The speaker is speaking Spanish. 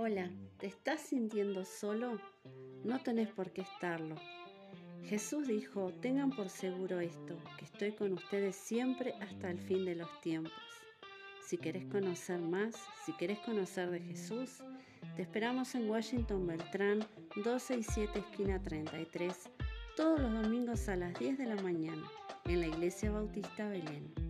Hola, ¿te estás sintiendo solo? No tenés por qué estarlo. Jesús dijo, tengan por seguro esto, que estoy con ustedes siempre hasta el fin de los tiempos. Si querés conocer más, si querés conocer de Jesús, te esperamos en Washington Beltrán, 267 esquina 33, todos los domingos a las 10 de la mañana, en la Iglesia Bautista Belén.